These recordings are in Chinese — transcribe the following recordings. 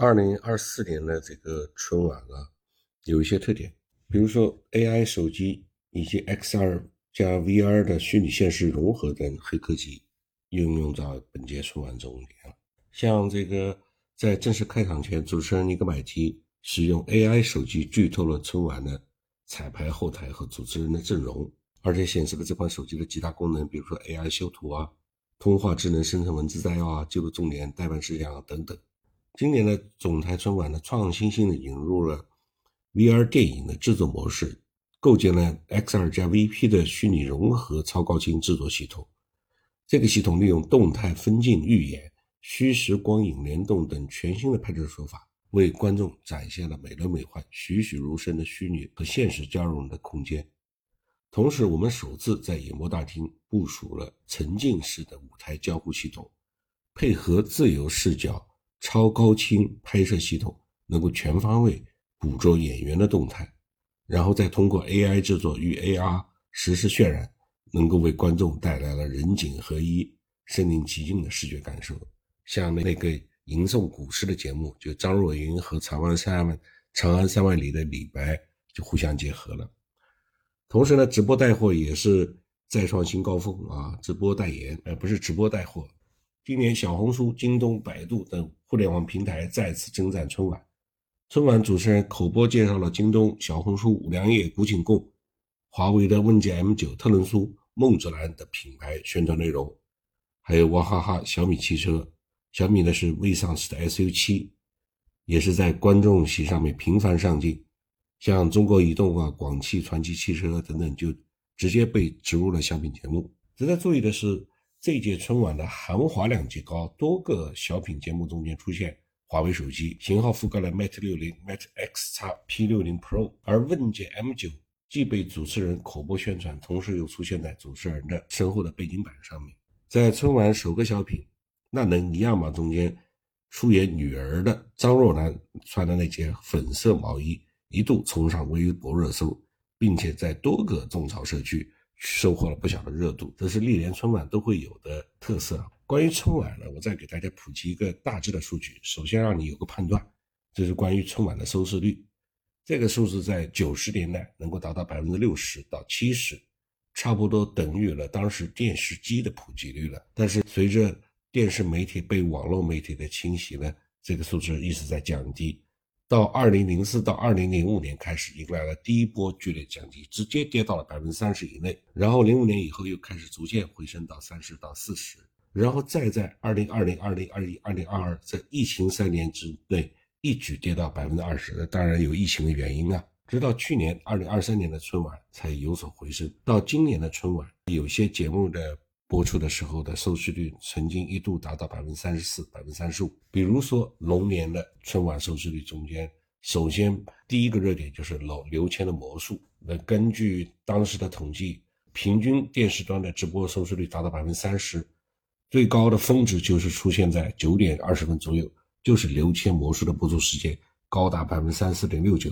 二零二四年的这个春晚啊，有一些特点，比如说 AI 手机以及 XR 加 VR 的虚拟现实融合等黑科技应用到本届春晚中。像这个在正式开场前，主持人尼格买提使用 AI 手机剧透了春晚的彩排后台和主持人的阵容，而且显示了这款手机的几大功能，比如说 AI 修图啊。通话智能生成文字摘要啊，记录重点代办事项啊等等。今年的总台春晚呢，创新性的引入了 VR 电影的制作模式，构建了 XR 加 VP 的虚拟融合超高清制作系统。这个系统利用动态分镜预演、虚实光影联动等全新的拍摄手法，为观众展现了美轮美奂、栩栩如生的虚拟和现实交融的空间。同时，我们首次在演播大厅部署了沉浸式的舞台交互系统，配合自由视角、超高清拍摄系统，能够全方位捕捉演员的动态，然后再通过 AI 制作与 AR 实时渲染，能够为观众带来了人景合一、身临其境的视觉感受。像那那个吟诵古诗的节目，就张若昀和长安三万长安三万里的李白就互相结合了。同时呢，直播带货也是再创新高峰啊！直播代言，而不是直播带货。今年，小红书、京东、百度等互联网平台再次征战春晚。春晚主持人口播介绍了京东、小红书、五粮液、古井贡、华为的问界 M9、特仑苏、梦之蓝的品牌宣传内容，还有娃哈哈、小米汽车。小米呢是未上市的 SU7，也是在观众席上面频繁上镜。像中国移动啊、广汽传祺汽车等等，就直接被植入了小品节目。值得注意的是，这届春晚的含华两极高，多个小品节目中间出现华为手机，型号覆盖了 Mate 60、Mate X 叉 P60 Pro，而问界 M9 既被主持人口播宣传，同时又出现在主持人的身后的背景板上面。在春晚首个小品《那能一样吗》中间，出演女儿的张若楠穿的那件粉色毛衣。一度冲上微博热搜，并且在多个种草社区收获了不小的热度，这是历年春晚都会有的特色。关于春晚呢，我再给大家普及一个大致的数据，首先让你有个判断，这是关于春晚的收视率。这个数字在九十年代能够达到百分之六十到七十，差不多等于了当时电视机的普及率了。但是随着电视媒体被网络媒体的侵袭呢，这个数字一直在降低。到二零零四到二零零五年开始迎来了第一波剧烈降低，直接跌到了百分之三十以内。然后零五年以后又开始逐渐回升到三十到四十，然后再在二零二零、二零二一、二零二二这疫情三年之内一举跌到百分之二十。那当然有疫情的原因啊，直到去年二零二三年的春晚才有所回升。到今年的春晚，有些节目的。播出的时候的收视率曾经一度达到百分之三十四、百分之三十五。比如说龙年的春晚收视率中间，首先第一个热点就是刘刘谦的魔术。那根据当时的统计，平均电视端的直播收视率达到百分之三十，最高的峰值就是出现在九点二十分左右，就是刘谦魔术的播出时间高达百分之三十四点六九。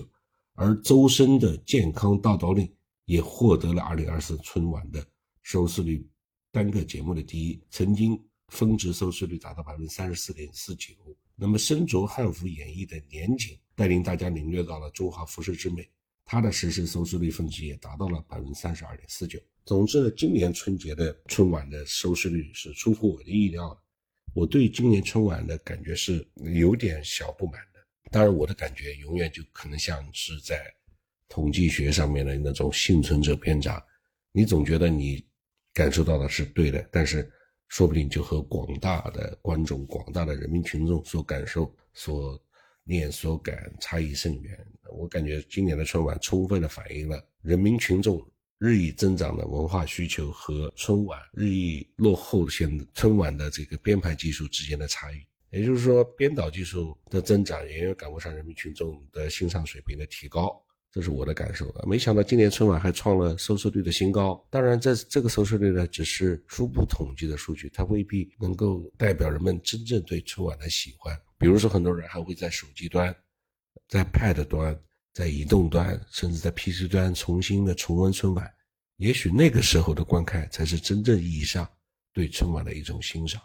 而周深的健康大道令也获得了二零二四春晚的收视率。单个节目的第一，曾经峰值收视率达到百分之三十四点四九。那么身着汉服演绎的年景，带领大家领略到了中华服饰之美，它的实时收视率峰值也达到了百分之三十二点四九。总之呢，今年春节的春晚的收视率是出乎我的意料的。我对今年春晚的感觉是有点小不满的。当然，我的感觉永远就可能像是在统计学上面的那种幸存者偏差，你总觉得你。感受到的是对的，但是说不定就和广大的观众、广大的人民群众所感受、所念、所感差异甚远。我感觉今年的春晚充分的反映了人民群众日益增长的文化需求和春晚日益落后现春晚的这个编排技术之间的差异。也就是说，编导技术的增长远远赶不上人民群众的欣赏水平的提高。这是我的感受啊！没想到今年春晚还创了收视率的新高。当然，这这个收视率呢，只是初步统计的数据，它未必能够代表人们真正对春晚的喜欢。比如说，很多人还会在手机端、在 Pad 端、在移动端，甚至在 PC 端重新的重温春晚。也许那个时候的观看，才是真正意义上对春晚的一种欣赏。